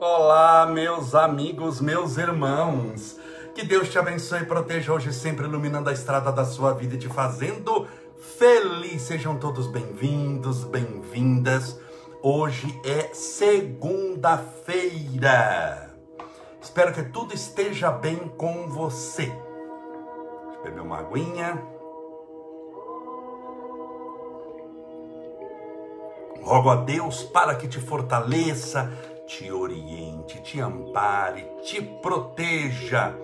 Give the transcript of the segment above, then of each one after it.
Olá, meus amigos, meus irmãos. Que Deus te abençoe e proteja hoje, sempre iluminando a estrada da sua vida e te fazendo feliz. Sejam todos bem-vindos, bem-vindas. Hoje é segunda-feira. Espero que tudo esteja bem com você. Deixa eu beber uma aguinha. Rogo a Deus para que te fortaleça, te oriente, te ampare, te proteja.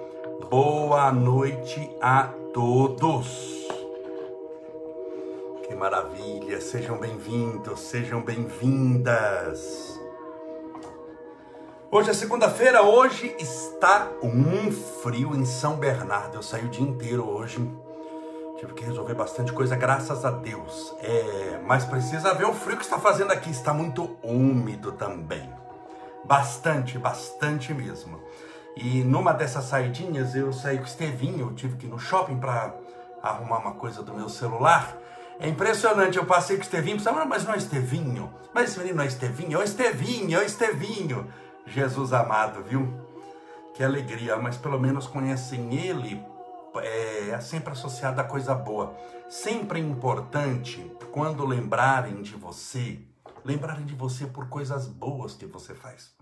Boa noite a todos. Que maravilha, sejam bem-vindos, sejam bem-vindas. Hoje é segunda-feira, hoje está um frio em São Bernardo. Eu saí o dia inteiro hoje. Tive que resolver bastante coisa, graças a Deus. É, mas precisa ver o frio que está fazendo aqui. Está muito úmido também. Bastante, bastante mesmo. E numa dessas saidinhas eu saí com o Estevinho, eu tive que ir no shopping para arrumar uma coisa do meu celular. É impressionante, eu passei com o Estevinho, pensava, mas não é Estevinho, mas esse menino não é Estevinho, é o Estevinho, é o Estevinho. Jesus amado, viu? Que alegria, mas pelo menos conhecem ele, é, é sempre associado a coisa boa. Sempre é importante, quando lembrarem de você, lembrarem de você por coisas boas que você faz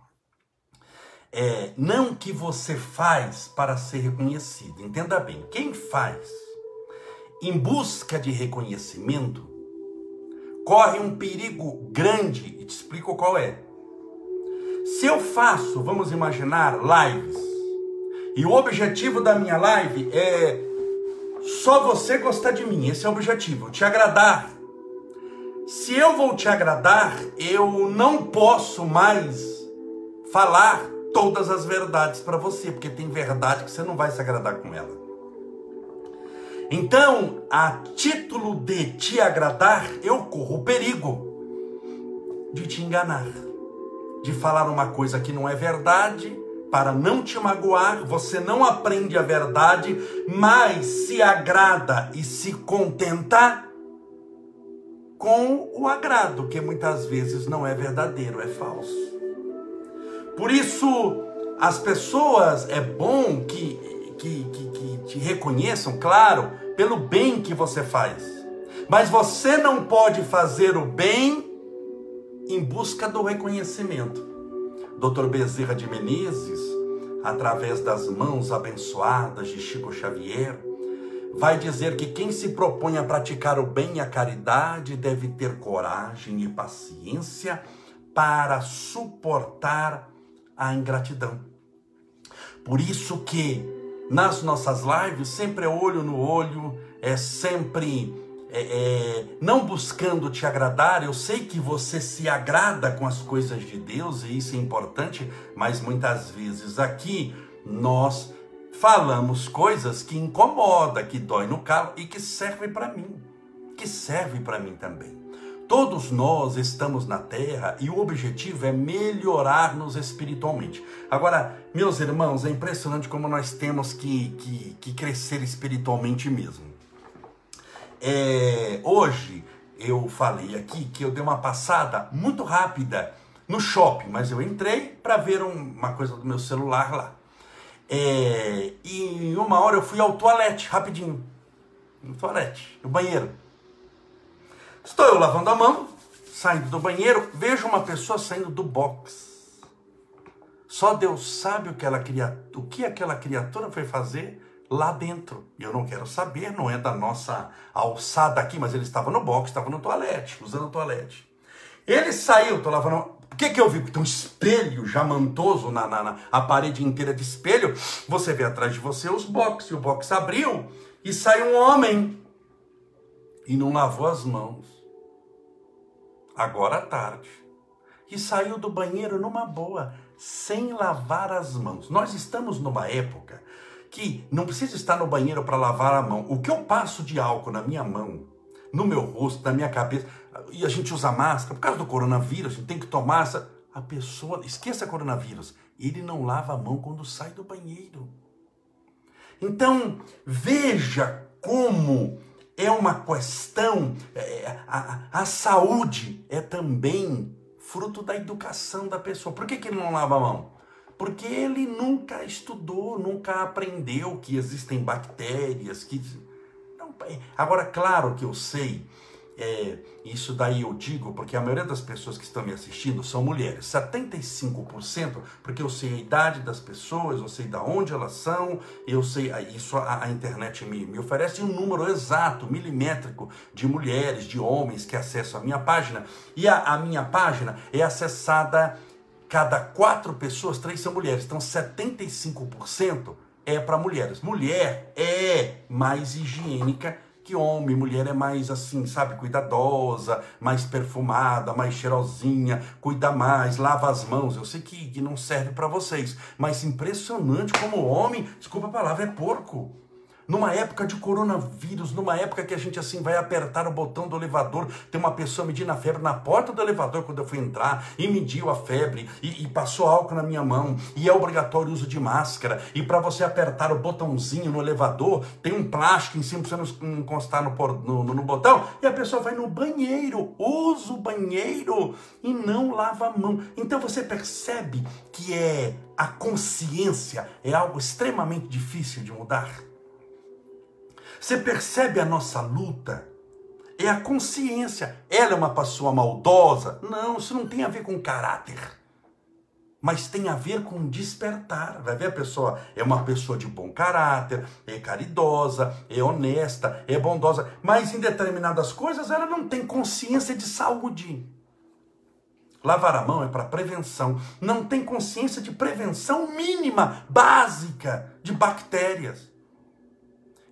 é, não que você faz para ser reconhecido. Entenda bem, quem faz em busca de reconhecimento corre um perigo grande e te explico qual é. Se eu faço, vamos imaginar, lives, e o objetivo da minha live é só você gostar de mim, esse é o objetivo, te agradar. Se eu vou te agradar, eu não posso mais falar todas as verdades para você, porque tem verdade que você não vai se agradar com ela. Então, a título de te agradar, eu corro o perigo de te enganar, de falar uma coisa que não é verdade, para não te magoar, você não aprende a verdade, mas se agrada e se contenta com o agrado, que muitas vezes não é verdadeiro, é falso. Por isso, as pessoas, é bom que, que, que, que te reconheçam, claro, pelo bem que você faz. Mas você não pode fazer o bem em busca do reconhecimento. Dr. Bezerra de Menezes, através das mãos abençoadas de Chico Xavier, vai dizer que quem se propõe a praticar o bem e a caridade deve ter coragem e paciência para suportar a ingratidão. Por isso que nas nossas lives sempre é olho no olho, é sempre é, é, não buscando te agradar. Eu sei que você se agrada com as coisas de Deus e isso é importante, mas muitas vezes aqui nós falamos coisas que incomoda, que dói no calo e que serve para mim, que serve para mim também. Todos nós estamos na terra e o objetivo é melhorar-nos espiritualmente. Agora, meus irmãos, é impressionante como nós temos que, que, que crescer espiritualmente mesmo. É, hoje eu falei aqui que eu dei uma passada muito rápida no shopping, mas eu entrei para ver um, uma coisa do meu celular lá. É, e em uma hora eu fui ao toalete, rapidinho. No toalete, no banheiro. Estou eu lavando a mão, saindo do banheiro, vejo uma pessoa saindo do box. Só Deus sabe o que, ela, o que aquela criatura foi fazer lá dentro. Eu não quero saber, não é da nossa alçada aqui, mas ele estava no box, estava no toalete, usando o toalete. Ele saiu, estou lavando. O que, que eu vi? Um espelho jamantoso na, na, na, a parede inteira de espelho. Você vê atrás de você os boxes, e o box abriu e sai um homem e não lavou as mãos. Agora à tarde. E saiu do banheiro numa boa, sem lavar as mãos. Nós estamos numa época que não precisa estar no banheiro para lavar a mão. O que eu passo de álcool na minha mão, no meu rosto, na minha cabeça, e a gente usa máscara, por causa do coronavírus, a gente tem que tomar essa. A pessoa, esqueça coronavírus, ele não lava a mão quando sai do banheiro. Então, veja como é uma questão, é, a, a saúde é também fruto da educação da pessoa. Por que, que ele não lava a mão? Porque ele nunca estudou, nunca aprendeu que existem bactérias, que. Agora, claro que eu sei é, isso daí eu digo porque a maioria das pessoas que estão me assistindo são mulheres. 75%, porque eu sei a idade das pessoas, eu sei de onde elas são, eu sei, isso a, a internet me, me oferece um número exato, milimétrico, de mulheres, de homens que acessam a minha página. E a, a minha página é acessada, cada quatro pessoas, três são mulheres. Então 75% é para mulheres. Mulher é mais higiênica que homem, mulher é mais assim, sabe, cuidadosa, mais perfumada, mais cheirosinha, cuida mais, lava as mãos. Eu sei que, não serve para vocês, mas impressionante como homem, desculpa a palavra, é porco numa época de coronavírus, numa época que a gente assim vai apertar o botão do elevador, tem uma pessoa medindo a febre na porta do elevador quando eu fui entrar e mediu a febre e, e passou álcool na minha mão e é obrigatório o uso de máscara e para você apertar o botãozinho no elevador tem um plástico em cima para você não encostar no, no, no, no botão e a pessoa vai no banheiro, usa o banheiro e não lava a mão. Então você percebe que é a consciência é algo extremamente difícil de mudar. Você percebe a nossa luta? É a consciência. Ela é uma pessoa maldosa? Não, isso não tem a ver com caráter. Mas tem a ver com despertar. Vai ver a pessoa é uma pessoa de bom caráter, é caridosa, é honesta, é bondosa, mas em determinadas coisas ela não tem consciência de saúde. Lavar a mão é para prevenção. Não tem consciência de prevenção mínima, básica de bactérias.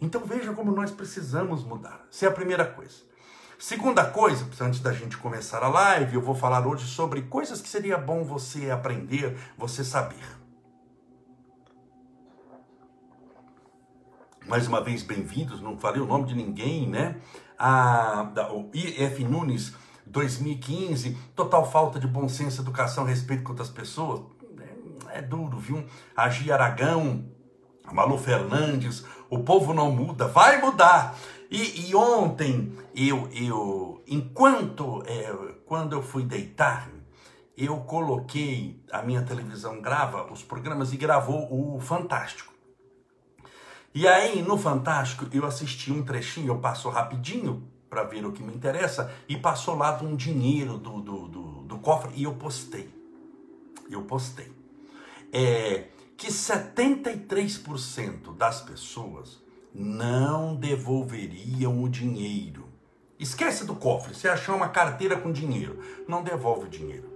Então veja como nós precisamos mudar. Essa é a primeira coisa. Segunda coisa, antes da gente começar a live, eu vou falar hoje sobre coisas que seria bom você aprender, você saber. Mais uma vez, bem-vindos, não falei o nome de ninguém, né? A, da, o IF Nunes 2015, total falta de bom senso, educação, respeito com outras pessoas. É, é duro, viu? Agi Aragão, Malu Fernandes, o povo não muda, vai mudar. E, e ontem, eu, eu enquanto, é, quando eu fui deitar, eu coloquei, a minha televisão grava os programas e gravou o Fantástico. E aí, no Fantástico, eu assisti um trechinho, eu passo rapidinho para ver o que me interessa, e passou lá um dinheiro do, do, do, do cofre e eu postei. Eu postei. É, que 73% das pessoas não devolveriam o dinheiro. Esquece do cofre, você achou uma carteira com dinheiro, não devolve o dinheiro.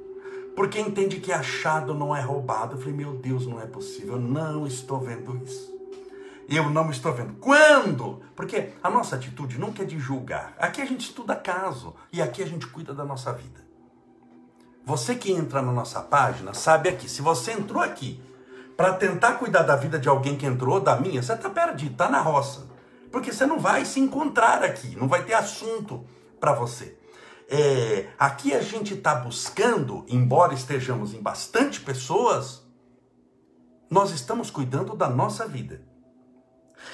Porque entende que achado não é roubado. Eu falei, meu Deus, não é possível, eu não estou vendo isso. Eu não estou vendo. Quando? Porque a nossa atitude nunca é de julgar. Aqui a gente estuda caso e aqui a gente cuida da nossa vida. Você que entra na nossa página sabe aqui, se você entrou aqui para tentar cuidar da vida de alguém que entrou, da minha, você está perdido, está na roça. Porque você não vai se encontrar aqui, não vai ter assunto para você. É, aqui a gente está buscando, embora estejamos em bastante pessoas, nós estamos cuidando da nossa vida.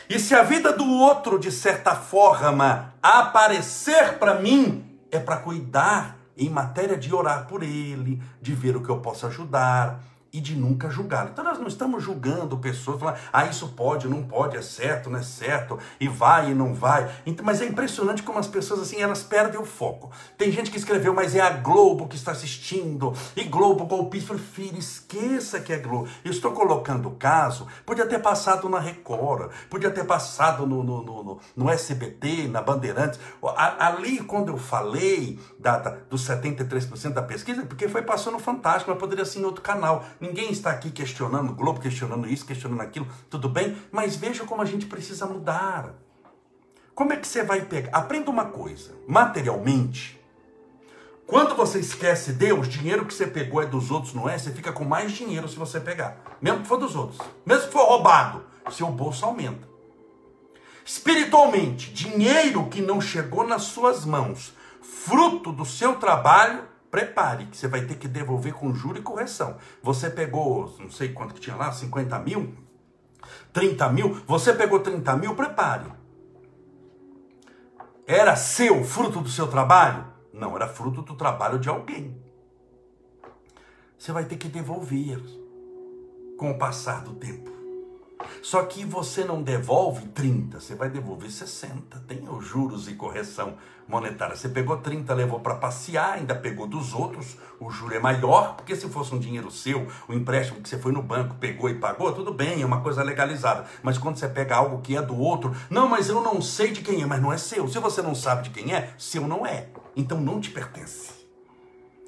E se a vida do outro, de certa forma, aparecer para mim, é para cuidar em matéria de orar por ele, de ver o que eu posso ajudar, e de nunca julgar. Então nós não estamos julgando pessoas, falando, ah, isso pode, não pode, é certo, não é certo, e vai e não vai. Então, mas é impressionante como as pessoas assim, elas perdem o foco. Tem gente que escreveu, mas é a Globo que está assistindo, e Globo golpista. Filho, esqueça que é Globo. Eu estou colocando o caso, podia ter passado na Record, podia ter passado no, no, no, no SBT, na Bandeirantes. Ali, quando eu falei da, da, dos 73% da pesquisa, porque foi passando no Fantástico, mas poderia ser em outro canal. Ninguém está aqui questionando o Globo, questionando isso, questionando aquilo, tudo bem, mas veja como a gente precisa mudar. Como é que você vai pegar? Aprenda uma coisa: materialmente, quando você esquece Deus, dinheiro que você pegou é dos outros, não é? Você fica com mais dinheiro se você pegar, mesmo que for dos outros, mesmo que for roubado, seu bolso aumenta. Espiritualmente, dinheiro que não chegou nas suas mãos, fruto do seu trabalho, prepare, que você vai ter que devolver com juro e correção. Você pegou, não sei quanto que tinha lá, 50 mil, 30 mil, você pegou 30 mil, prepare. Era seu, fruto do seu trabalho? Não, era fruto do trabalho de alguém. você vai ter que devolver com o passar do tempo. Só que você não devolve 30, você vai devolver 60. Tem os juros e correção monetária. Você pegou 30, levou para passear, ainda pegou dos outros, o juro é maior, porque se fosse um dinheiro seu, o empréstimo que você foi no banco, pegou e pagou, tudo bem, é uma coisa legalizada. Mas quando você pega algo que é do outro, não, mas eu não sei de quem é, mas não é seu. Se você não sabe de quem é, seu não é. Então não te pertence.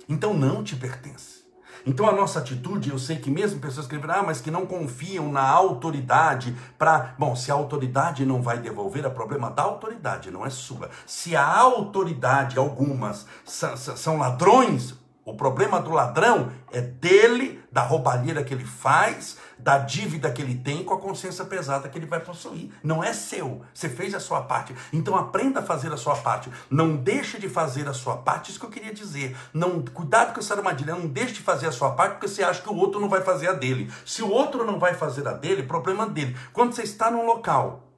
Então não te pertence. Então a nossa atitude, eu sei que mesmo pessoas que ah, mas que não confiam na autoridade para, bom, se a autoridade não vai devolver, é problema da autoridade, não é sua. Se a autoridade, algumas são ladrões, o problema do ladrão é dele, da roubalheira que ele faz, da dívida que ele tem com a consciência pesada que ele vai possuir. Não é seu. Você fez a sua parte. Então aprenda a fazer a sua parte. Não deixe de fazer a sua parte. Isso que eu queria dizer. Não, cuidado com essa armadilha. Não deixe de fazer a sua parte porque você acha que o outro não vai fazer a dele. Se o outro não vai fazer a dele, problema dele. Quando você está num local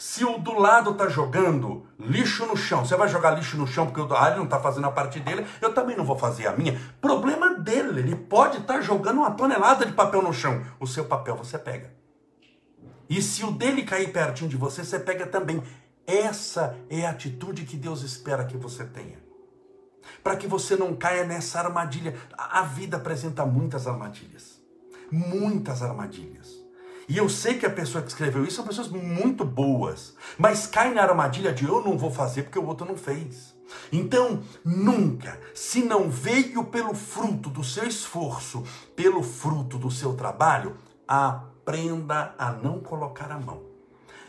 se o do lado está jogando lixo no chão, você vai jogar lixo no chão porque o ah, ele não está fazendo a parte dele, eu também não vou fazer a minha. Problema dele, ele pode estar tá jogando uma tonelada de papel no chão. O seu papel você pega. E se o dele cair pertinho de você, você pega também. Essa é a atitude que Deus espera que você tenha. Para que você não caia nessa armadilha. A vida apresenta muitas armadilhas. Muitas armadilhas. E eu sei que a pessoa que escreveu isso são pessoas muito boas, mas cai na armadilha de eu não vou fazer porque o outro não fez. Então, nunca, se não veio pelo fruto do seu esforço, pelo fruto do seu trabalho, aprenda a não colocar a mão.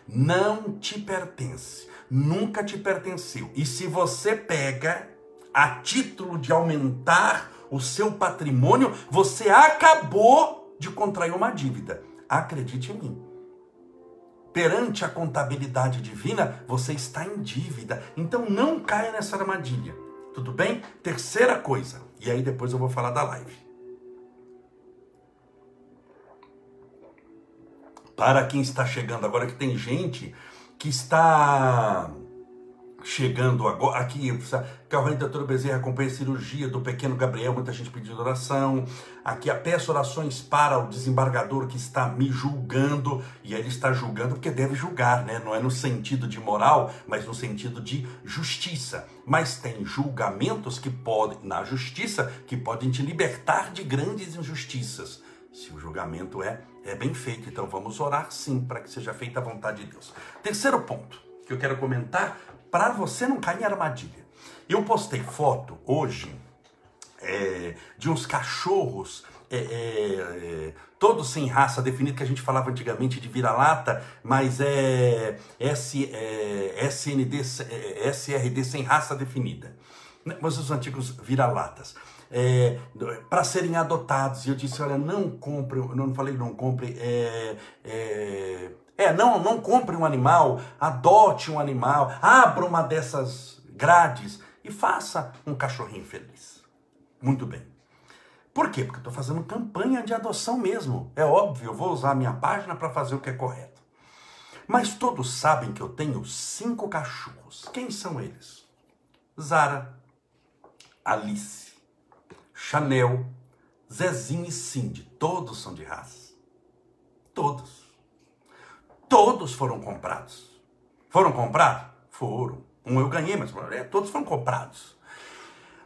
Não te pertence, nunca te pertenceu. E se você pega a título de aumentar o seu patrimônio, você acabou de contrair uma dívida. Acredite em mim. Perante a contabilidade divina, você está em dívida. Então não caia nessa armadilha. Tudo bem? Terceira coisa, e aí depois eu vou falar da live. Para quem está chegando agora, que tem gente que está chegando agora, aqui, Calvin Doutor Bezerra acompanha a cirurgia do pequeno Gabriel, muita gente pedindo oração. Aqui a peço orações para o desembargador que está me julgando, e ele está julgando porque deve julgar, né? Não é no sentido de moral, mas no sentido de justiça. Mas tem julgamentos que podem, na justiça, que podem te libertar de grandes injustiças. Se o julgamento é, é bem feito, então vamos orar sim para que seja feita a vontade de Deus. Terceiro ponto que eu quero comentar para você não cair em armadilha. Eu postei foto hoje é, de uns cachorros é, é, é, todos sem raça definida, que a gente falava antigamente de vira-lata, mas é, S, é SND, é, SRD sem raça definida. Né, mas os antigos vira-latas. É, para serem adotados. E eu disse: olha, não compre, eu não falei não compre, é, é, é, não, não compre um animal, adote um animal, abra uma dessas grades e faça um cachorrinho feliz. Muito bem. Por quê? Porque eu estou fazendo campanha de adoção mesmo. É óbvio, eu vou usar a minha página para fazer o que é correto. Mas todos sabem que eu tenho cinco cachorros. Quem são eles? Zara, Alice, Chanel, Zezinho e Cindy. Todos são de raça. Todos. Todos foram comprados. Foram comprados? Foram. Um eu ganhei, mas todos foram comprados.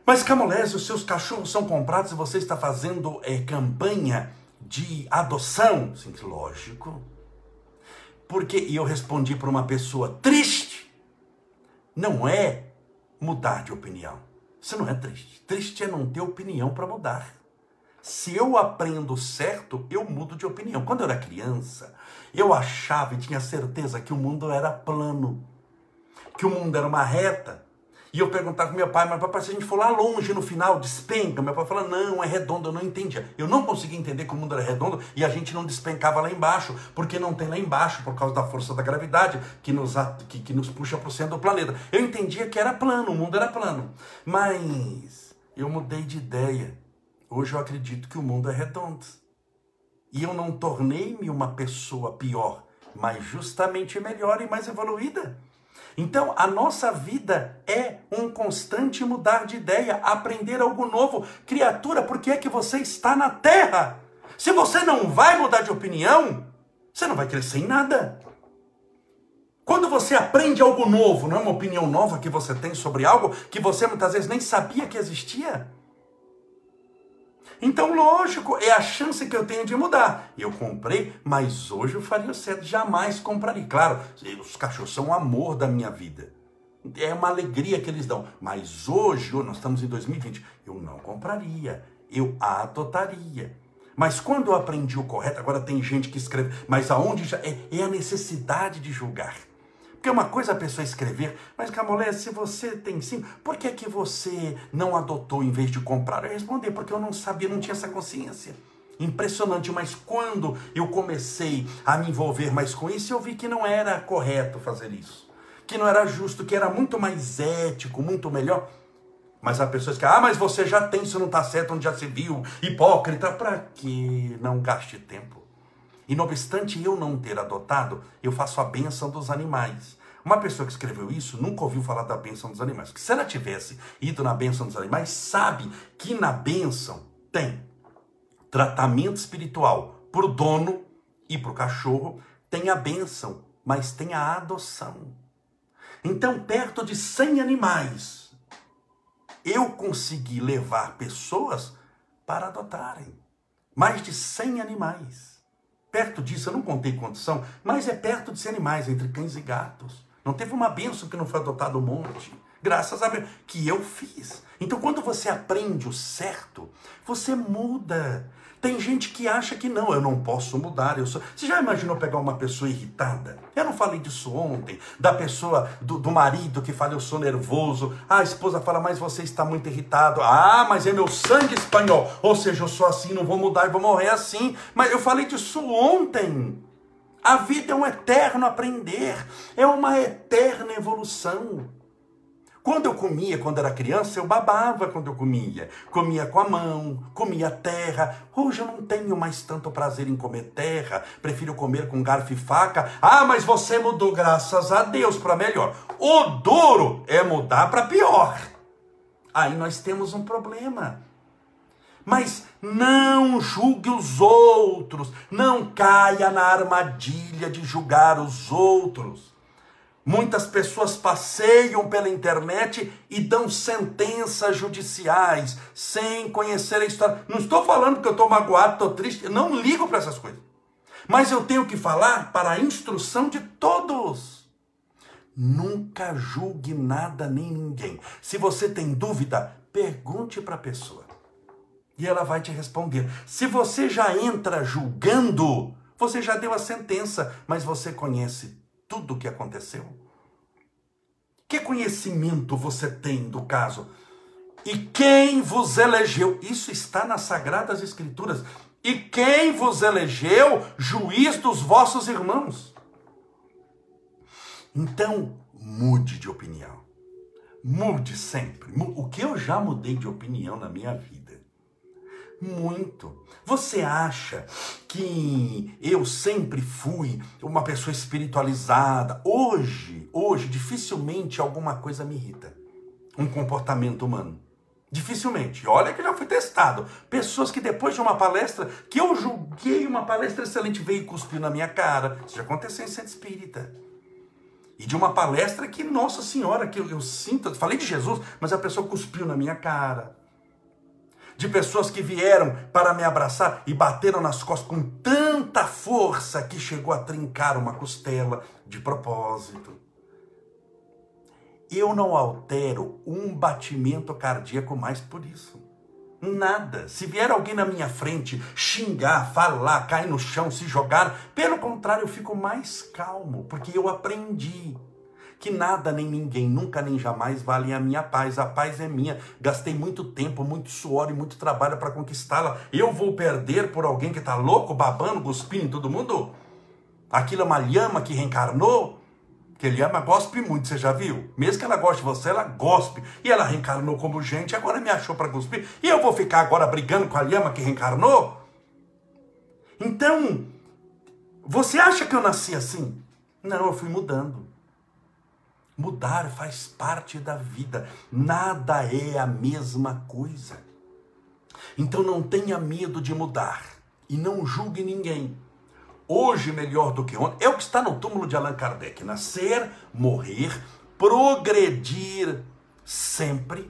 Mas Camolese, os seus cachorros são comprados e você está fazendo é, campanha de adoção? Sim, lógico. Porque, e eu respondi para uma pessoa triste, não é mudar de opinião. Você não é triste. Triste é não ter opinião para mudar. Se eu aprendo certo, eu mudo de opinião. Quando eu era criança, eu achava e tinha certeza que o mundo era plano, que o mundo era uma reta. E eu perguntava para meu pai, mas papai, se a gente for lá longe no final, despenca. Meu pai falava, não, é redondo, eu não entendia. Eu não conseguia entender que o mundo era redondo e a gente não despencava lá embaixo, porque não tem lá embaixo, por causa da força da gravidade que nos, que, que nos puxa para o centro do planeta. Eu entendia que era plano, o mundo era plano. Mas eu mudei de ideia. Hoje eu acredito que o mundo é redondo. E eu não tornei-me uma pessoa pior, mas justamente melhor e mais evoluída. Então, a nossa vida é um constante mudar de ideia, aprender algo novo. Criatura, por que é que você está na terra? Se você não vai mudar de opinião, você não vai crescer em nada. Quando você aprende algo novo, não é uma opinião nova que você tem sobre algo que você muitas vezes nem sabia que existia. Então, lógico, é a chance que eu tenho de mudar. Eu comprei, mas hoje eu faria certo, jamais compraria. Claro, os cachorros são o amor da minha vida. É uma alegria que eles dão. Mas hoje, nós estamos em 2020, eu não compraria. Eu adotaria. Mas quando eu aprendi o correto, agora tem gente que escreve, mas aonde já é, é a necessidade de julgar. Porque uma coisa a pessoa escrever, mas Camolé, se você tem sim, por que, que você não adotou em vez de comprar? Eu respondi, porque eu não sabia, não tinha essa consciência. Impressionante, mas quando eu comecei a me envolver mais com isso, eu vi que não era correto fazer isso. Que não era justo, que era muito mais ético, muito melhor. Mas a pessoa diz que, ah, mas você já tem, isso não está certo, onde já se viu, hipócrita. Para que não gaste tempo? E não obstante eu não ter adotado, eu faço a bênção dos animais. Uma pessoa que escreveu isso nunca ouviu falar da bênção dos animais. Porque se ela tivesse ido na bênção dos animais, sabe que na bênção tem tratamento espiritual para o dono e para o cachorro, tem a bênção, mas tem a adoção. Então, perto de 100 animais, eu consegui levar pessoas para adotarem. Mais de 100 animais. Perto disso, eu não contei são, mas é perto de ser animais, entre cães e gatos. Não teve uma bênção que não foi adotado um monte. Graças a Deus, que eu fiz. Então, quando você aprende o certo, você muda. Tem gente que acha que não, eu não posso mudar. Eu sou... Você já imaginou pegar uma pessoa irritada? Eu não falei disso ontem. Da pessoa, do, do marido que fala, eu sou nervoso. Ah, a esposa fala, mas você está muito irritado. Ah, mas é meu sangue espanhol. Ou seja, eu sou assim, não vou mudar e vou morrer assim. Mas eu falei disso ontem. A vida é um eterno aprender, é uma eterna evolução. Quando eu comia, quando era criança, eu babava quando eu comia. Comia com a mão, comia terra. Hoje eu não tenho mais tanto prazer em comer terra. Prefiro comer com garfo e faca. Ah, mas você mudou, graças a Deus, para melhor. O duro é mudar para pior. Aí nós temos um problema. Mas não julgue os outros. Não caia na armadilha de julgar os outros. Muitas pessoas passeiam pela internet e dão sentenças judiciais sem conhecer a história. Não estou falando que eu estou magoado, estou triste, não ligo para essas coisas. Mas eu tenho que falar para a instrução de todos. Nunca julgue nada nem ninguém. Se você tem dúvida, pergunte para a pessoa. E ela vai te responder. Se você já entra julgando, você já deu a sentença, mas você conhece tudo o que aconteceu? Que conhecimento você tem do caso? E quem vos elegeu? Isso está nas Sagradas Escrituras. E quem vos elegeu juiz dos vossos irmãos? Então, mude de opinião. Mude sempre. O que eu já mudei de opinião na minha vida? Muito. Você acha que eu sempre fui uma pessoa espiritualizada? Hoje, hoje, dificilmente alguma coisa me irrita. Um comportamento humano. Dificilmente. Olha que já fui testado. Pessoas que depois de uma palestra, que eu julguei uma palestra excelente, veio e cuspiu na minha cara. Isso já aconteceu em centro espírita. E de uma palestra que, nossa senhora, que eu, eu sinto, falei de Jesus, mas a pessoa cuspiu na minha cara de pessoas que vieram para me abraçar e bateram nas costas com tanta força que chegou a trincar uma costela de propósito. Eu não altero um batimento cardíaco mais por isso. Nada. Se vier alguém na minha frente xingar, falar, cair no chão, se jogar, pelo contrário, eu fico mais calmo, porque eu aprendi que nada nem ninguém, nunca nem jamais valem a minha paz. A paz é minha. Gastei muito tempo, muito suor e muito trabalho para conquistá-la. Eu vou perder por alguém que está louco, babando, cuspindo em todo mundo? Aquilo é uma lhama que reencarnou? Que lhama gospe muito, você já viu? Mesmo que ela goste de você, ela gospe. E ela reencarnou como gente, agora me achou para cuspir. E eu vou ficar agora brigando com a lhama que reencarnou? Então, você acha que eu nasci assim? Não, eu fui mudando. Mudar faz parte da vida. Nada é a mesma coisa. Então não tenha medo de mudar e não julgue ninguém. Hoje melhor do que ontem. É o que está no túmulo de Allan Kardec: nascer, morrer, progredir sempre.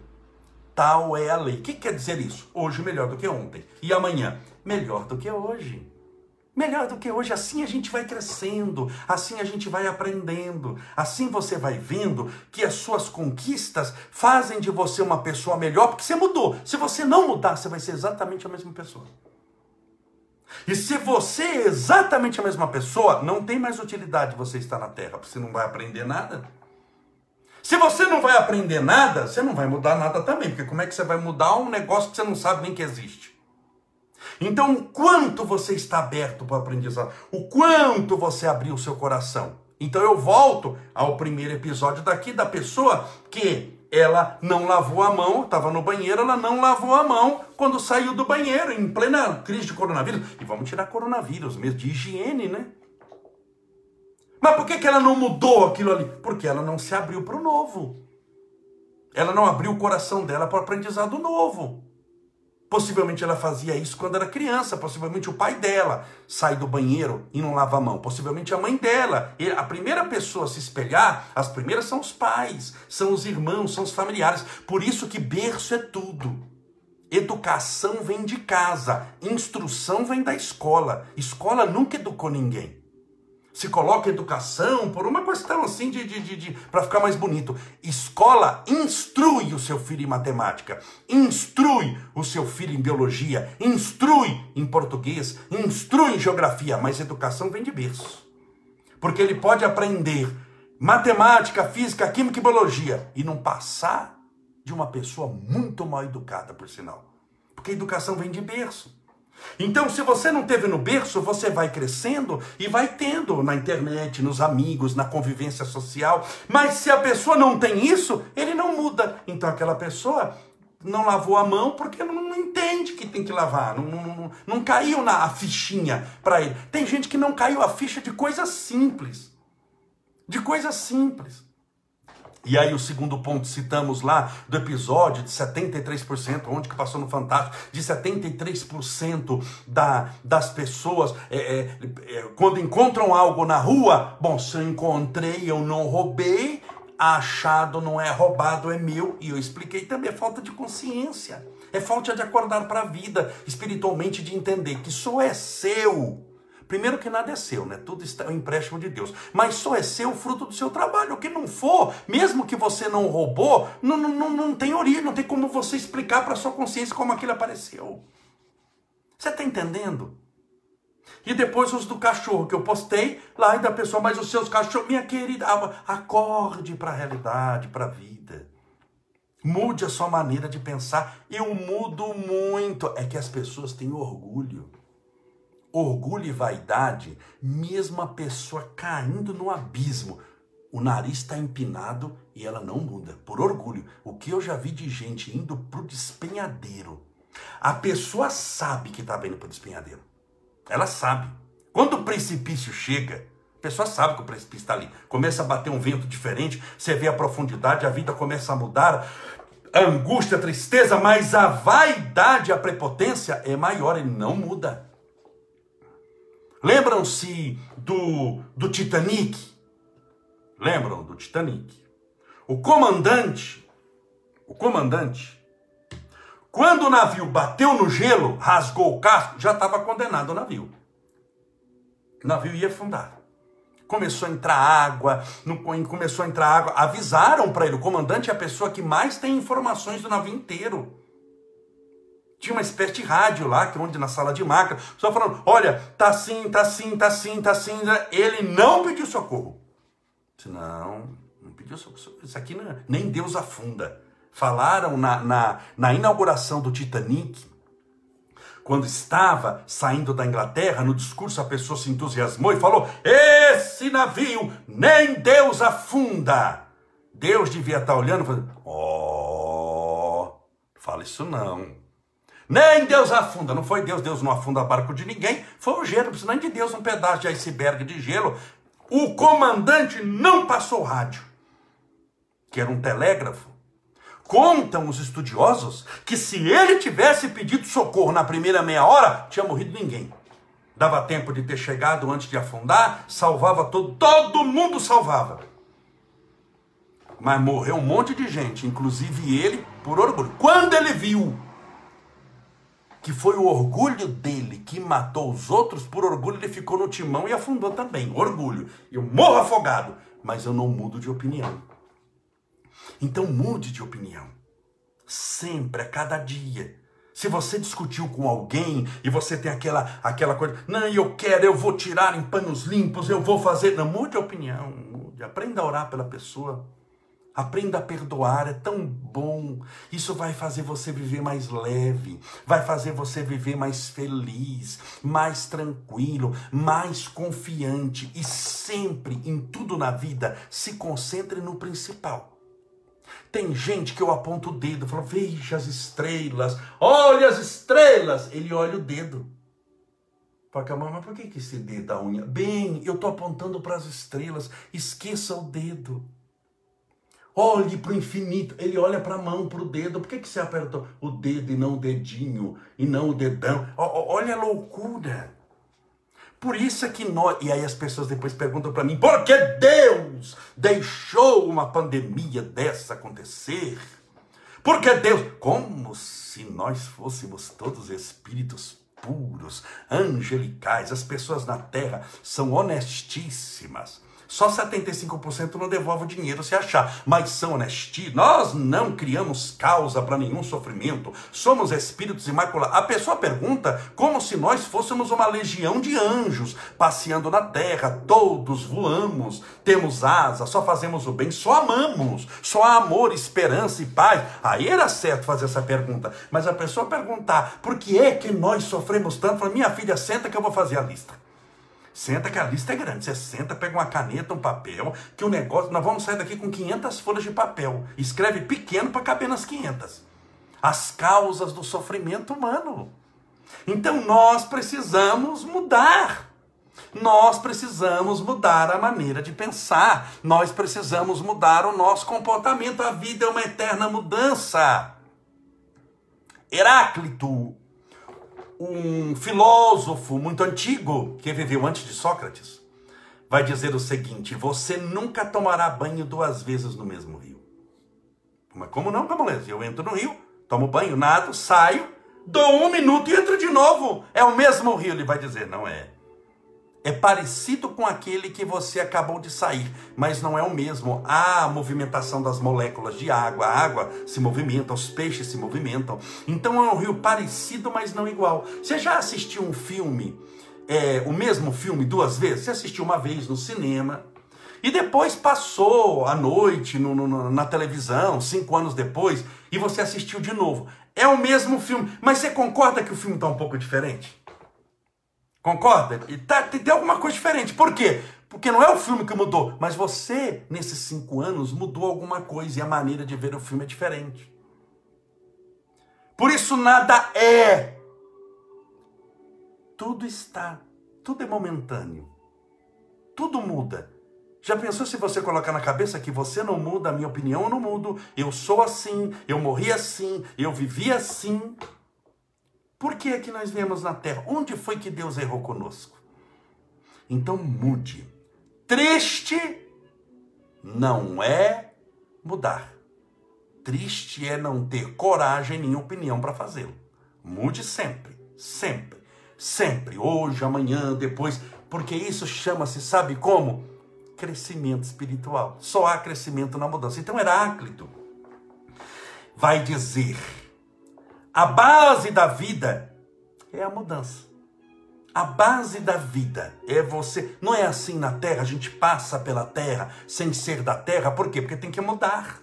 Tal é a lei. O que quer dizer isso? Hoje melhor do que ontem. E amanhã melhor do que hoje. Melhor do que hoje, assim a gente vai crescendo, assim a gente vai aprendendo, assim você vai vendo que as suas conquistas fazem de você uma pessoa melhor, porque você mudou. Se você não mudar, você vai ser exatamente a mesma pessoa. E se você é exatamente a mesma pessoa, não tem mais utilidade você estar na Terra, porque você não vai aprender nada. Se você não vai aprender nada, você não vai mudar nada também, porque como é que você vai mudar um negócio que você não sabe nem que existe? Então, o quanto você está aberto para o aprendizado, o quanto você abriu o seu coração. Então, eu volto ao primeiro episódio daqui da pessoa que ela não lavou a mão, estava no banheiro, ela não lavou a mão quando saiu do banheiro, em plena crise de coronavírus. E vamos tirar coronavírus mesmo, de higiene, né? Mas por que, que ela não mudou aquilo ali? Porque ela não se abriu para o novo. Ela não abriu o coração dela para o aprendizado novo. Possivelmente ela fazia isso quando era criança, possivelmente o pai dela sai do banheiro e não lava a mão, possivelmente a mãe dela. A primeira pessoa a se espelhar, as primeiras são os pais, são os irmãos, são os familiares. Por isso que berço é tudo. Educação vem de casa, instrução vem da escola. Escola nunca educou ninguém se coloca educação por uma questão assim de, de, de, de para ficar mais bonito. Escola instrui o seu filho em matemática, instrui o seu filho em biologia, instrui em português, instrui em geografia, mas educação vem de berço. Porque ele pode aprender matemática, física, química e biologia e não passar de uma pessoa muito mal educada, por sinal. Porque educação vem de berço. Então, se você não teve no berço, você vai crescendo e vai tendo na internet, nos amigos, na convivência social. Mas se a pessoa não tem isso, ele não muda. Então, aquela pessoa não lavou a mão porque não, não entende que tem que lavar, não, não, não caiu na fichinha para ele. Tem gente que não caiu a ficha de coisas simples. De coisas simples. E aí o segundo ponto, citamos lá do episódio de 73%, onde que passou no Fantástico, de 73% da, das pessoas, é, é, é, quando encontram algo na rua, bom, se eu encontrei, eu não roubei, achado não é roubado, é meu. E eu expliquei também, é falta de consciência. É falta de acordar para a vida, espiritualmente, de entender que só é seu Primeiro que nada é seu, né? Tudo está é um empréstimo de Deus. Mas só é seu o fruto do seu trabalho. O que não for, mesmo que você não roubou, não, não, não tem origem, não tem como você explicar para sua consciência como aquilo apareceu. Você está entendendo? E depois os do cachorro que eu postei lá e da pessoa, mas os seus cachorros, minha querida, acorde para a realidade, para a vida. Mude a sua maneira de pensar. Eu mudo muito. É que as pessoas têm orgulho orgulho e vaidade, mesmo a pessoa caindo no abismo, o nariz está empinado e ela não muda, por orgulho. O que eu já vi de gente indo para o despenhadeiro. A pessoa sabe que está indo para o despenhadeiro. Ela sabe. Quando o precipício chega, a pessoa sabe que o precipício está ali. Começa a bater um vento diferente, você vê a profundidade, a vida começa a mudar. Angústia, tristeza, mas a vaidade, a prepotência é maior, ele não muda. Lembram-se do, do Titanic? Lembram do Titanic? O comandante, o comandante, quando o navio bateu no gelo, rasgou o casco, já estava condenado o navio. O navio ia afundar. Começou a entrar água, começou a entrar água. Avisaram para ele, o comandante é a pessoa que mais tem informações do navio inteiro. Tinha uma espécie de rádio lá, que é onde na sala de máquina, só falando: olha, tá assim, tá assim, tá assim, tá assim. Ele não pediu socorro. Disse, não, não pediu socorro. Isso aqui não, é, nem Deus afunda. Falaram na, na, na inauguração do Titanic, quando estava saindo da Inglaterra, no discurso a pessoa se entusiasmou e falou: Esse navio nem Deus afunda. Deus devia estar olhando e falando: Oh, fala isso não. Nem Deus afunda, não foi Deus, Deus não afunda barco de ninguém, foi o gelo, nem de Deus um pedaço de iceberg de gelo. O comandante não passou rádio. que era um telégrafo. Contam os estudiosos que se ele tivesse pedido socorro na primeira meia hora, tinha morrido ninguém. Dava tempo de ter chegado antes de afundar, salvava todo, todo mundo salvava. Mas morreu um monte de gente, inclusive ele, por orgulho. Quando ele viu que foi o orgulho dele que matou os outros, por orgulho ele ficou no timão e afundou também. Orgulho. Eu morro afogado, mas eu não mudo de opinião. Então mude de opinião. Sempre, a cada dia. Se você discutiu com alguém e você tem aquela, aquela coisa, não, eu quero, eu vou tirar em panos limpos, eu vou fazer. Não, mude a opinião, mude. Aprenda a orar pela pessoa. Aprenda a perdoar, é tão bom. Isso vai fazer você viver mais leve, vai fazer você viver mais feliz, mais tranquilo, mais confiante e sempre em tudo na vida se concentre no principal. Tem gente que eu aponto o dedo, falo, veja as estrelas, olha as estrelas. Ele olha o dedo. Fala, mas por que, que esse dedo da unha? Bem, eu estou apontando para as estrelas, esqueça o dedo. Olhe para o infinito. Ele olha para a mão, para o dedo. Por que, que você apertou o dedo e não o dedinho? E não o dedão? Olha a loucura. Por isso é que nós. E aí as pessoas depois perguntam para mim: por que Deus deixou uma pandemia dessa acontecer? Por que Deus. Como se nós fôssemos todos espíritos puros, angelicais. As pessoas na terra são honestíssimas. Só 75% não devolve o dinheiro se achar, mas são honestos. Nós não criamos causa para nenhum sofrimento. Somos espíritos imaculados. A pessoa pergunta como se nós fôssemos uma legião de anjos passeando na terra. Todos voamos, temos asas, só fazemos o bem, só amamos, só há amor, esperança e paz. Aí era certo fazer essa pergunta, mas a pessoa perguntar por que é que nós sofremos tanto, fala, minha filha, senta que eu vou fazer a lista. Senta que a lista é grande. Você senta, pega uma caneta, um papel, que o negócio. Nós vamos sair daqui com 500 folhas de papel. Escreve pequeno para caber nas 500. As causas do sofrimento humano. Então nós precisamos mudar. Nós precisamos mudar a maneira de pensar. Nós precisamos mudar o nosso comportamento. A vida é uma eterna mudança. Heráclito um filósofo muito antigo, que viveu antes de Sócrates, vai dizer o seguinte: você nunca tomará banho duas vezes no mesmo rio. Mas como não, Camolese? Eu entro no rio, tomo banho, nado, saio, dou um minuto e entro de novo. É o mesmo rio, ele vai dizer. Não é é parecido com aquele que você acabou de sair, mas não é o mesmo. Há a movimentação das moléculas de água, a água se movimenta, os peixes se movimentam. Então é um rio parecido, mas não igual. Você já assistiu um filme, é, o mesmo filme duas vezes? Você assistiu uma vez no cinema, e depois passou a noite no, no, na televisão, cinco anos depois, e você assistiu de novo. É o mesmo filme, mas você concorda que o filme está um pouco diferente? Concorda? E tá, tem alguma coisa diferente. Por quê? Porque não é o filme que mudou, mas você, nesses cinco anos, mudou alguma coisa e a maneira de ver o filme é diferente. Por isso nada é. Tudo está. Tudo é momentâneo. Tudo muda. Já pensou se você colocar na cabeça que você não muda, a minha opinião eu não mudo, eu sou assim, eu morri assim, eu vivi assim. Por que é que nós viemos na terra? Onde foi que Deus errou conosco? Então mude. Triste não é mudar. Triste é não ter coragem nem opinião para fazê-lo. Mude sempre, sempre, sempre, hoje, amanhã, depois, porque isso chama-se, sabe como? Crescimento espiritual. Só há crescimento na mudança. Então Heráclito vai dizer a base da vida é a mudança. A base da vida é você. Não é assim na terra, a gente passa pela terra sem ser da terra. Por quê? Porque tem que mudar.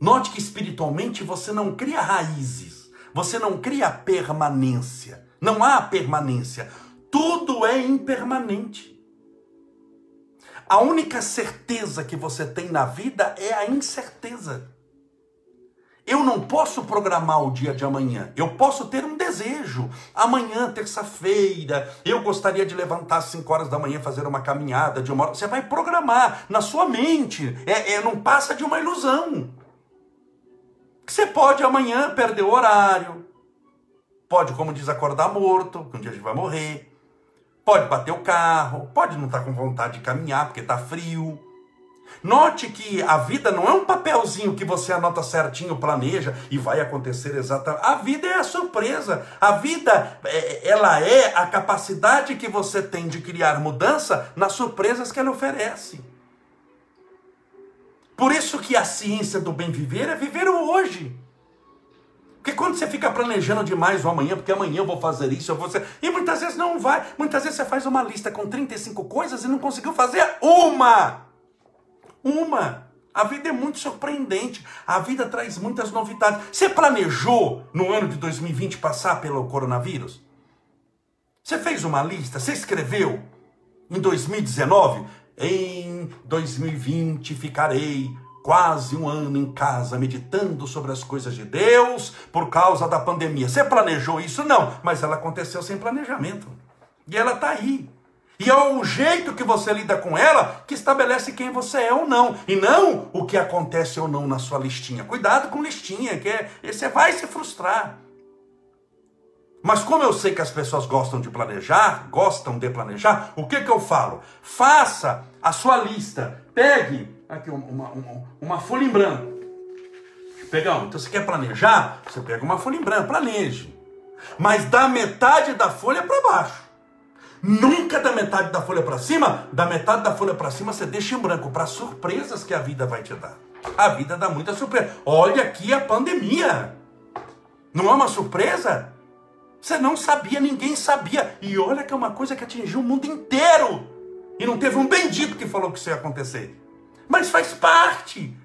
Note que espiritualmente você não cria raízes, você não cria permanência. Não há permanência. Tudo é impermanente. A única certeza que você tem na vida é a incerteza. Eu não posso programar o dia de amanhã. Eu posso ter um desejo. Amanhã, terça-feira, eu gostaria de levantar às 5 horas da manhã, fazer uma caminhada de uma hora. Você vai programar na sua mente. É, é não passa de uma ilusão. Você pode amanhã perder o horário. Pode, como diz, acordar morto, que um dia a gente vai morrer. Pode bater o carro. Pode não estar com vontade de caminhar porque está frio. Note que a vida não é um papelzinho que você anota certinho, planeja e vai acontecer exatamente. A vida é a surpresa. A vida, é, ela é a capacidade que você tem de criar mudança nas surpresas que ela oferece. Por isso que a ciência do bem viver é viver o hoje. Porque quando você fica planejando demais o amanhã, porque amanhã eu vou fazer isso, eu vou fazer. E muitas vezes não vai. Muitas vezes você faz uma lista com 35 coisas e não conseguiu fazer uma. Uma. A vida é muito surpreendente. A vida traz muitas novidades. Você planejou no ano de 2020 passar pelo coronavírus? Você fez uma lista? Você escreveu? Em 2019? Em 2020 ficarei quase um ano em casa meditando sobre as coisas de Deus por causa da pandemia. Você planejou isso? Não, mas ela aconteceu sem planejamento. E ela está aí. E é o jeito que você lida com ela que estabelece quem você é ou não. E não o que acontece ou não na sua listinha. Cuidado com listinha, que é, você vai se frustrar. Mas como eu sei que as pessoas gostam de planejar, gostam de planejar, o que, que eu falo? Faça a sua lista. Pegue aqui uma, uma, uma folha em branco. Pegar, então você quer planejar? Você pega uma folha em branco, planeje. Mas dá metade da folha para baixo. Nunca da metade da folha para cima, da metade da folha para cima você deixa em branco para surpresas que a vida vai te dar. A vida dá muita surpresa. Olha aqui a pandemia. Não é uma surpresa? Você não sabia, ninguém sabia. E olha que é uma coisa que atingiu o mundo inteiro. E não teve um bendito que falou que isso ia acontecer. Mas faz parte.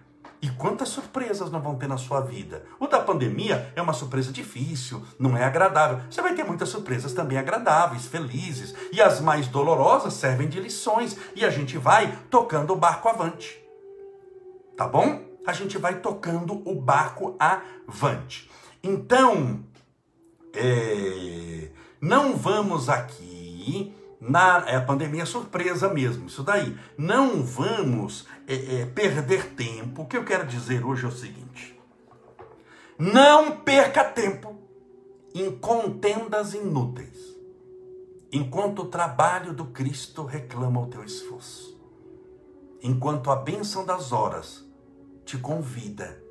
E quantas surpresas não vão ter na sua vida? O da pandemia é uma surpresa difícil, não é agradável. Você vai ter muitas surpresas também agradáveis, felizes. E as mais dolorosas servem de lições. E a gente vai tocando o barco avante. Tá bom? A gente vai tocando o barco avante. Então, é, não vamos aqui na é a pandemia surpresa mesmo, isso daí. Não vamos é, é, perder tempo. O que eu quero dizer hoje é o seguinte: não perca tempo em contendas inúteis, enquanto o trabalho do Cristo reclama o teu esforço, enquanto a bênção das horas te convida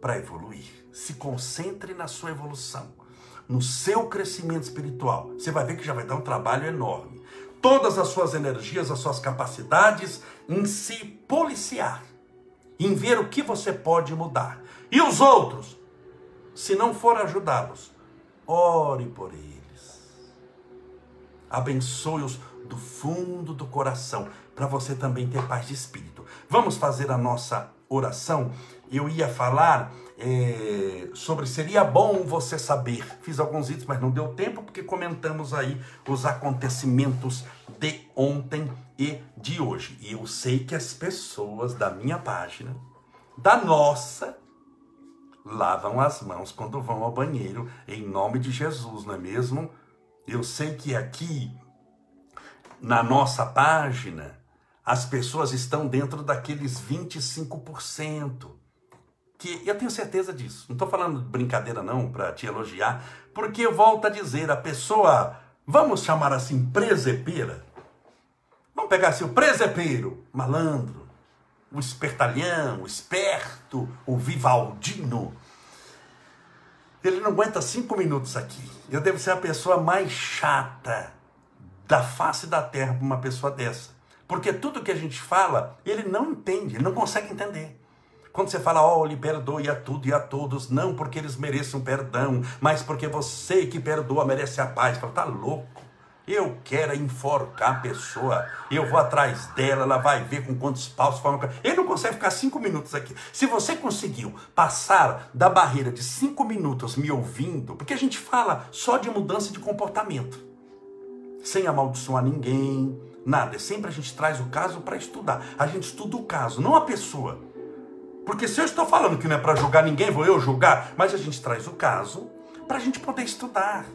para evoluir. Se concentre na sua evolução, no seu crescimento espiritual. Você vai ver que já vai dar um trabalho enorme todas as suas energias, as suas capacidades em se policiar, em ver o que você pode mudar. E os outros, se não for ajudá-los, ore por eles. Abençoe-os do fundo do coração, para você também ter paz de espírito. Vamos fazer a nossa oração? Eu ia falar é, sobre seria bom você saber. Fiz alguns vídeos, mas não deu tempo porque comentamos aí os acontecimentos de ontem e de hoje. E eu sei que as pessoas da minha página, da nossa, lavam as mãos quando vão ao banheiro, em nome de Jesus, não é mesmo? Eu sei que aqui, na nossa página, as pessoas estão dentro daqueles 25% que eu tenho certeza disso. Não estou falando de brincadeira não para te elogiar, porque eu volto a dizer, a pessoa, vamos chamar assim, presepeira. Vamos pegar assim, o presepeiro, malandro, o espertalhão, o esperto, o vivaldino. Ele não aguenta cinco minutos aqui. Eu devo ser a pessoa mais chata da face da terra para uma pessoa dessa. Porque tudo que a gente fala, ele não entende, ele não consegue entender. Quando você fala, ó, oh, lhe perdoe a tudo e a todos, não porque eles mereçam perdão, mas porque você que perdoa merece a paz. Fala, tá louco? Eu quero enforcar a pessoa. Eu vou atrás dela, ela vai ver com quantos paus forma. Ele não consegue ficar cinco minutos aqui. Se você conseguiu passar da barreira de cinco minutos me ouvindo, porque a gente fala só de mudança de comportamento, sem amaldiçoar ninguém, nada. É sempre a gente traz o caso para estudar. A gente estuda o caso, não a pessoa. Porque se eu estou falando que não é para julgar ninguém, vou eu julgar, mas a gente traz o caso para a gente poder estudar.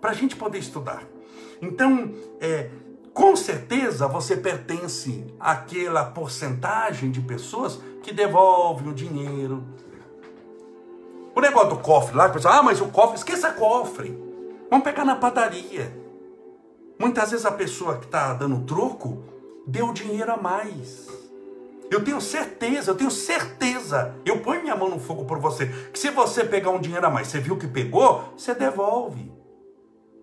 Para a gente poder estudar. Então, é, com certeza você pertence àquela porcentagem de pessoas que devolvem o dinheiro. O negócio do cofre lá, o pessoal, ah, mas o cofre, esqueça cofre. Vamos pegar na padaria. Muitas vezes a pessoa que está dando troco deu dinheiro a mais. Eu tenho certeza, eu tenho certeza. Eu ponho minha mão no fogo por você. Que se você pegar um dinheiro a mais, você viu que pegou, você devolve.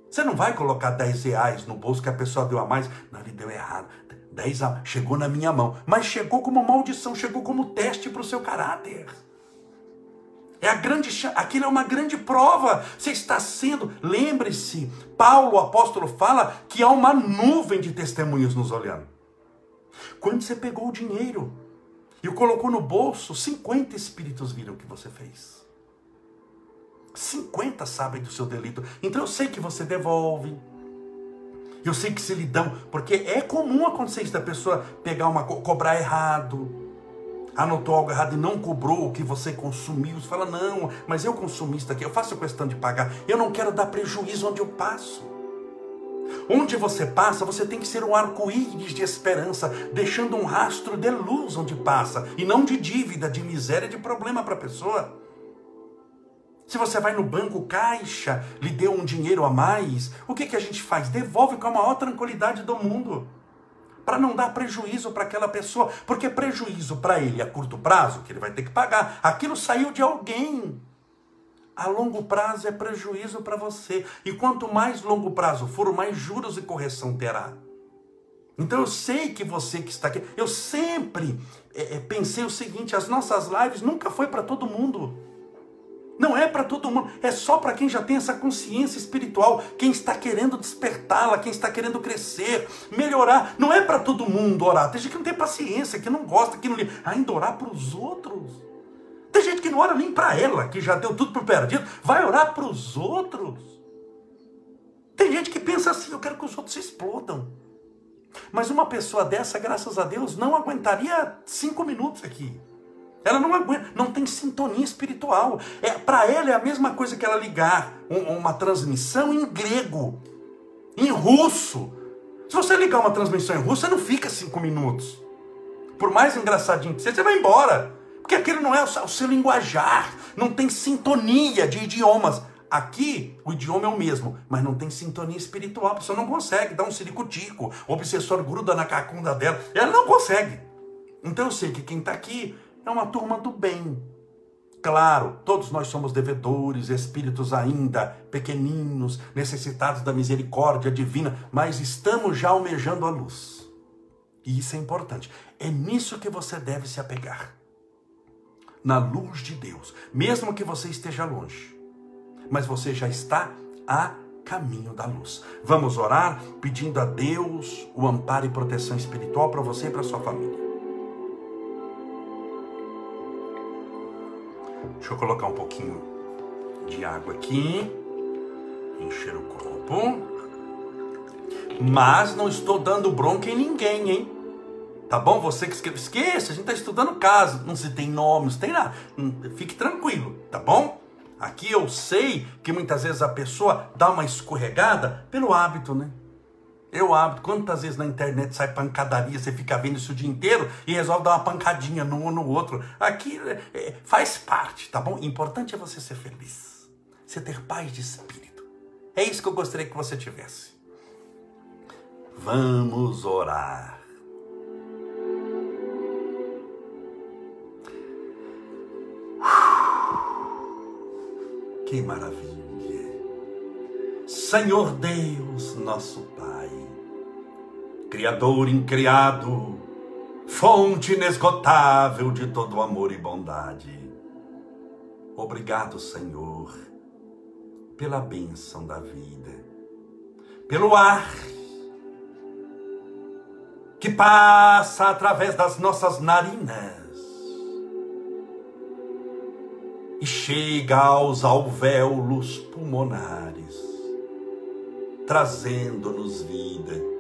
Você não vai colocar 10 reais no bolso que a pessoa deu a mais. Não, ele deu errado. 10 a... chegou na minha mão. Mas chegou como maldição, chegou como teste para o seu caráter. É a grande, aquilo é uma grande prova. Você está sendo, lembre-se, Paulo, o apóstolo, fala que há uma nuvem de testemunhos nos olhando. Quando você pegou o dinheiro e o colocou no bolso, 50 espíritos viram o que você fez. 50 sabem do seu delito. Então eu sei que você devolve. Eu sei que se lhe dão, porque é comum acontecer isso da pessoa pegar uma cobrar errado, anotou algo errado e não cobrou o que você consumiu. Você fala, não, mas eu consumi isso daqui, eu faço questão de pagar. Eu não quero dar prejuízo onde eu passo. Onde você passa, você tem que ser um arco-íris de esperança, deixando um rastro de luz onde passa, e não de dívida, de miséria, de problema para a pessoa. Se você vai no banco, caixa, lhe deu um dinheiro a mais, o que, que a gente faz? Devolve com a maior tranquilidade do mundo. Para não dar prejuízo para aquela pessoa. Porque prejuízo para ele a curto prazo, que ele vai ter que pagar, aquilo saiu de alguém. A longo prazo é prejuízo para você. E quanto mais longo prazo for, mais juros e correção terá. Então eu sei que você que está aqui, eu sempre é, pensei o seguinte: as nossas lives nunca foi para todo mundo. Não é para todo mundo, é só para quem já tem essa consciência espiritual, quem está querendo despertá-la, quem está querendo crescer, melhorar. Não é para todo mundo orar. Tem gente que não tem paciência, que não gosta, que não ainda orar para os outros. Tem gente que não ora nem para ela, que já deu tudo por perdido, vai orar para os outros. Tem gente que pensa assim: eu quero que os outros se explodam. Mas uma pessoa dessa, graças a Deus, não aguentaria cinco minutos aqui. Ela não aguenta, não tem sintonia espiritual. É, Para ela é a mesma coisa que ela ligar um, uma transmissão em grego, em russo. Se você ligar uma transmissão em russo, você não fica cinco minutos. Por mais engraçadinho que seja, você vai embora. Porque aquele não é o seu, linguajar, não tem sintonia de idiomas. Aqui, o idioma é o mesmo, mas não tem sintonia espiritual. A pessoa não consegue dar um ciricutico. O obsessor gruda na cacunda dela. Ela não consegue. Então eu sei que quem está aqui é uma turma do bem. Claro, todos nós somos devedores, espíritos ainda pequeninos, necessitados da misericórdia divina, mas estamos já almejando a luz. E isso é importante. É nisso que você deve se apegar. Na luz de Deus, mesmo que você esteja longe, mas você já está a caminho da luz. Vamos orar pedindo a Deus o amparo e proteção espiritual para você e para sua família. Deixa eu colocar um pouquinho de água aqui. Encher o copo. Mas não estou dando bronca em ninguém, hein? Tá bom? Você que escreve, esqueça, a gente está estudando caso. Não se tem nome, não se tem nada. Hum, fique tranquilo, tá bom? Aqui eu sei que muitas vezes a pessoa dá uma escorregada pelo hábito, né? Eu abro. Quantas vezes na internet sai pancadaria, você fica vendo isso o dia inteiro e resolve dar uma pancadinha no um no outro. Aqui é, faz parte, tá bom? O importante é você ser feliz. Você ter paz de espírito. É isso que eu gostaria que você tivesse. Vamos orar. Que maravilha. Senhor Deus, nosso Pai, Criador incriado, fonte inesgotável de todo amor e bondade. Obrigado, Senhor, pela bênção da vida, pelo ar que passa através das nossas narinas e chega aos alvéolos pulmonares, trazendo-nos vida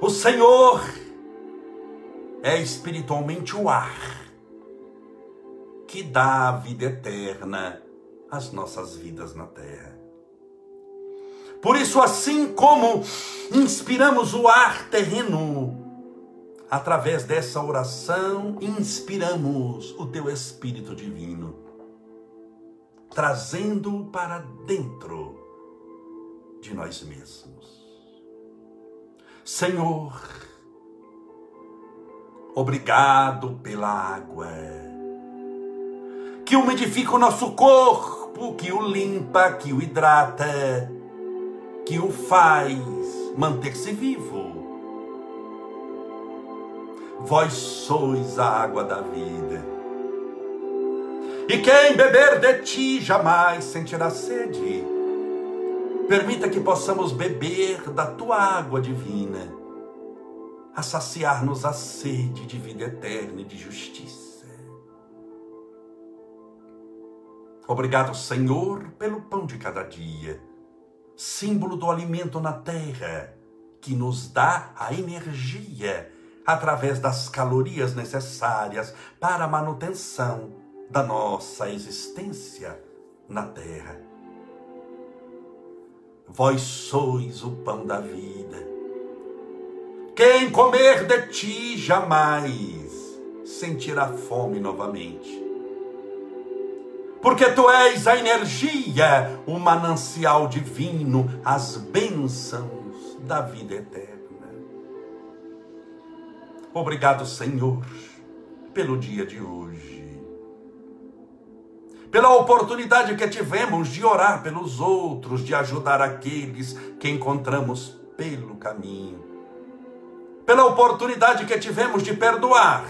o Senhor é espiritualmente o ar que dá a vida eterna às nossas vidas na terra. Por isso, assim como inspiramos o ar terreno, através dessa oração, inspiramos o teu Espírito Divino, trazendo para dentro de nós mesmos. Senhor, obrigado pela água que umidifica o nosso corpo, que o limpa, que o hidrata, que o faz manter-se vivo. Vós sois a água da vida. E quem beber de ti jamais sentirá sede. Permita que possamos beber da tua água divina, a saciar-nos a sede de vida eterna e de justiça. Obrigado, Senhor, pelo pão de cada dia, símbolo do alimento na terra, que nos dá a energia através das calorias necessárias para a manutenção da nossa existência na terra. Vós sois o pão da vida. Quem comer de ti jamais sentirá fome novamente porque tu és a energia, o manancial divino, as bênçãos da vida eterna. Obrigado, Senhor, pelo dia de hoje, pela oportunidade que tivemos de orar pelos outros, de ajudar aqueles que encontramos pelo caminho, pela oportunidade que tivemos de perdoar.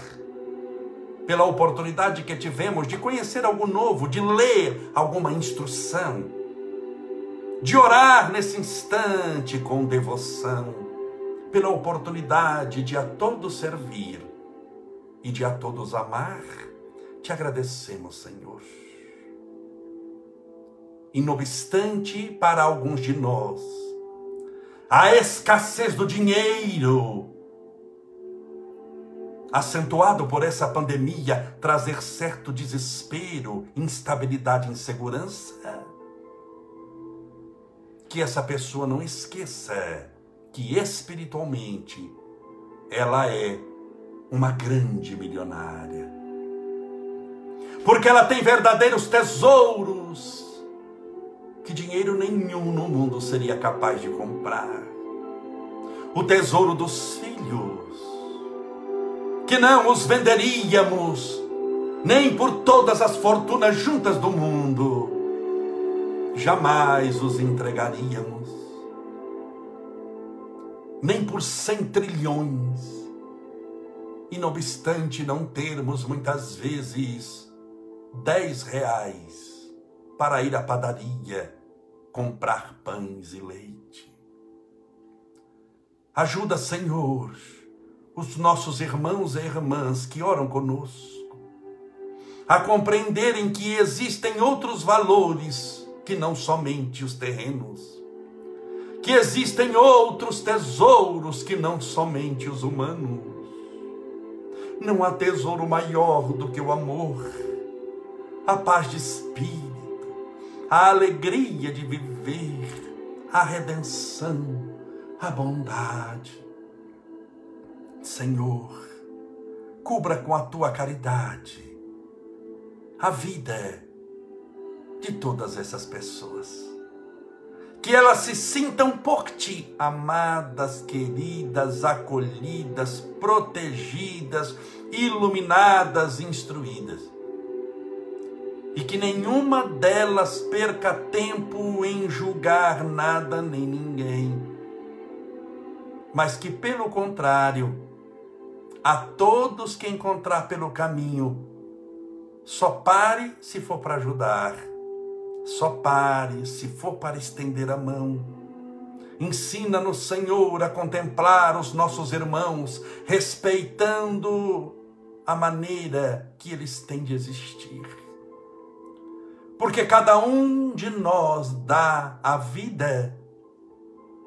Pela oportunidade que tivemos de conhecer algo novo, de ler alguma instrução, de orar nesse instante com devoção, pela oportunidade de a todos servir e de a todos amar, te agradecemos, Senhor. E não obstante, para alguns de nós, a escassez do dinheiro, acentuado por essa pandemia, trazer certo desespero, instabilidade, insegurança. Que essa pessoa não esqueça que espiritualmente ela é uma grande milionária. Porque ela tem verdadeiros tesouros que dinheiro nenhum no mundo seria capaz de comprar. O tesouro dos filhos que não os venderíamos, nem por todas as fortunas juntas do mundo, jamais os entregaríamos, nem por cem trilhões, e não obstante não termos muitas vezes dez reais para ir à padaria comprar pães e leite. Ajuda, Senhor, os nossos irmãos e irmãs que oram conosco a compreenderem que existem outros valores que não somente os terrenos, que existem outros tesouros que não somente os humanos. Não há tesouro maior do que o amor, a paz de espírito, a alegria de viver, a redenção, a bondade Senhor, cubra com a tua caridade a vida de todas essas pessoas. Que elas se sintam por ti amadas, queridas, acolhidas, protegidas, iluminadas, instruídas. E que nenhuma delas perca tempo em julgar nada nem ninguém, mas que, pelo contrário, a todos que encontrar pelo caminho. Só pare se for para ajudar. Só pare se for para estender a mão. Ensina-nos, Senhor, a contemplar os nossos irmãos, respeitando a maneira que eles têm de existir. Porque cada um de nós dá a vida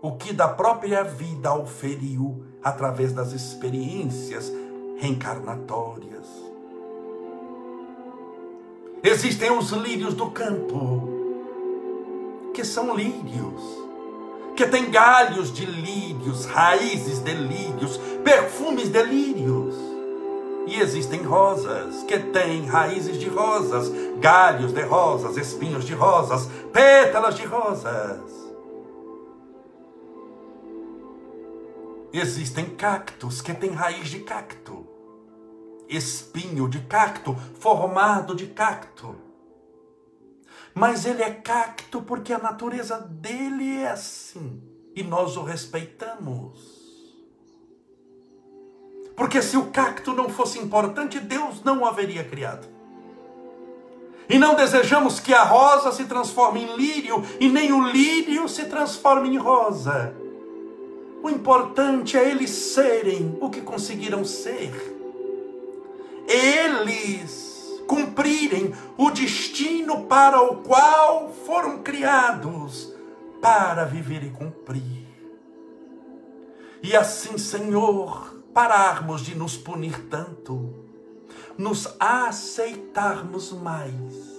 o que da própria vida oferiu através das experiências reencarnatórias. Existem os lírios do campo, que são lírios, que têm galhos de lírios, raízes de lírios, perfumes de lírios. E existem rosas que têm raízes de rosas, galhos de rosas, espinhos de rosas, pétalas de rosas. Existem cactos que têm raiz de cacto, espinho de cacto, formado de cacto. Mas ele é cacto porque a natureza dele é assim e nós o respeitamos. Porque se o cacto não fosse importante, Deus não o haveria criado. E não desejamos que a rosa se transforme em lírio e nem o lírio se transforme em rosa. O importante é eles serem o que conseguiram ser. Eles cumprirem o destino para o qual foram criados para viver e cumprir. E assim, Senhor, pararmos de nos punir tanto, nos aceitarmos mais.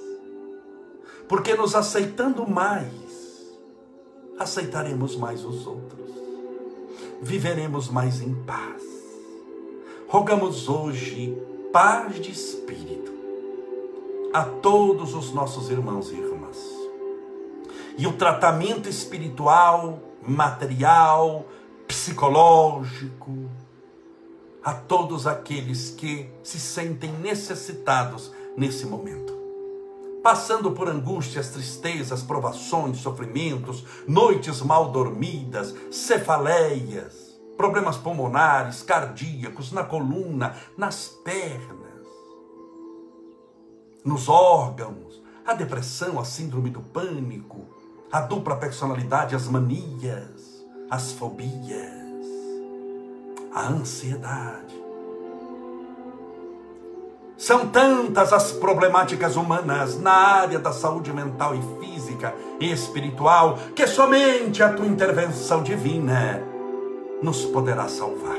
Porque nos aceitando mais, aceitaremos mais os outros viveremos mais em paz. Rogamos hoje paz de espírito a todos os nossos irmãos e irmãs. E o tratamento espiritual, material, psicológico, a todos aqueles que se sentem necessitados nesse momento. Passando por angústias, tristezas, provações, sofrimentos, noites mal dormidas, cefaleias, problemas pulmonares, cardíacos, na coluna, nas pernas, nos órgãos, a depressão, a síndrome do pânico, a dupla personalidade, as manias, as fobias, a ansiedade. São tantas as problemáticas humanas na área da saúde mental e física e espiritual que somente a tua intervenção divina nos poderá salvar.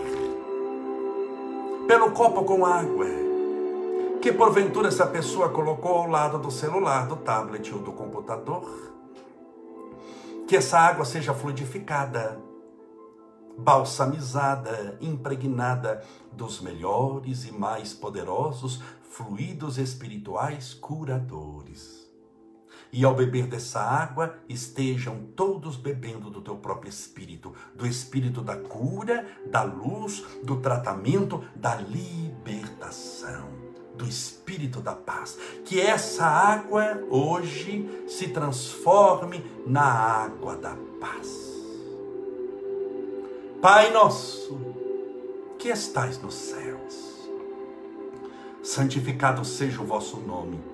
Pelo copo com água, que porventura essa pessoa colocou ao lado do celular, do tablet ou do computador, que essa água seja fluidificada, balsamizada, impregnada dos melhores e mais poderosos fluidos espirituais curadores e ao beber dessa água, estejam todos bebendo do teu próprio espírito, do espírito da cura, da luz, do tratamento, da libertação, do espírito da paz. Que essa água hoje se transforme na água da paz. Pai nosso, que estais nos céus, santificado seja o vosso nome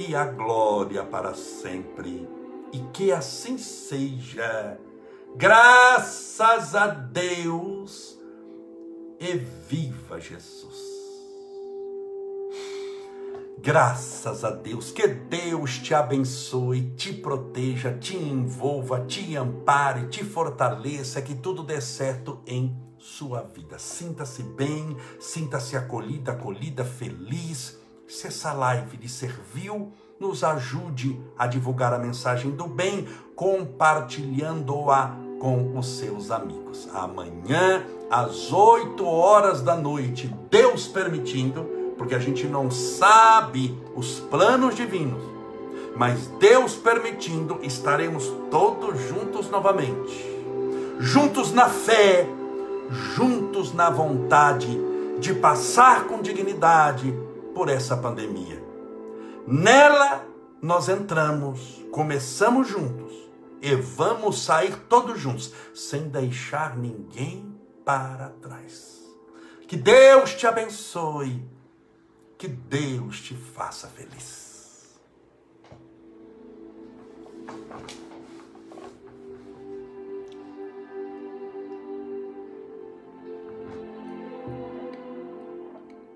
e a glória para sempre. E que assim seja. Graças a Deus e viva Jesus. Graças a Deus, que Deus te abençoe, te proteja, te envolva, te ampare, te fortaleça, que tudo dê certo em sua vida. Sinta-se bem, sinta-se acolhida, acolhida, feliz se essa live lhe serviu, nos ajude a divulgar a mensagem do bem, compartilhando-a com os seus amigos. Amanhã, às 8 horas da noite, Deus permitindo, porque a gente não sabe os planos divinos, mas Deus permitindo, estaremos todos juntos novamente. Juntos na fé, juntos na vontade de passar com dignidade por essa pandemia. Nela nós entramos, começamos juntos e vamos sair todos juntos, sem deixar ninguém para trás. Que Deus te abençoe. Que Deus te faça feliz.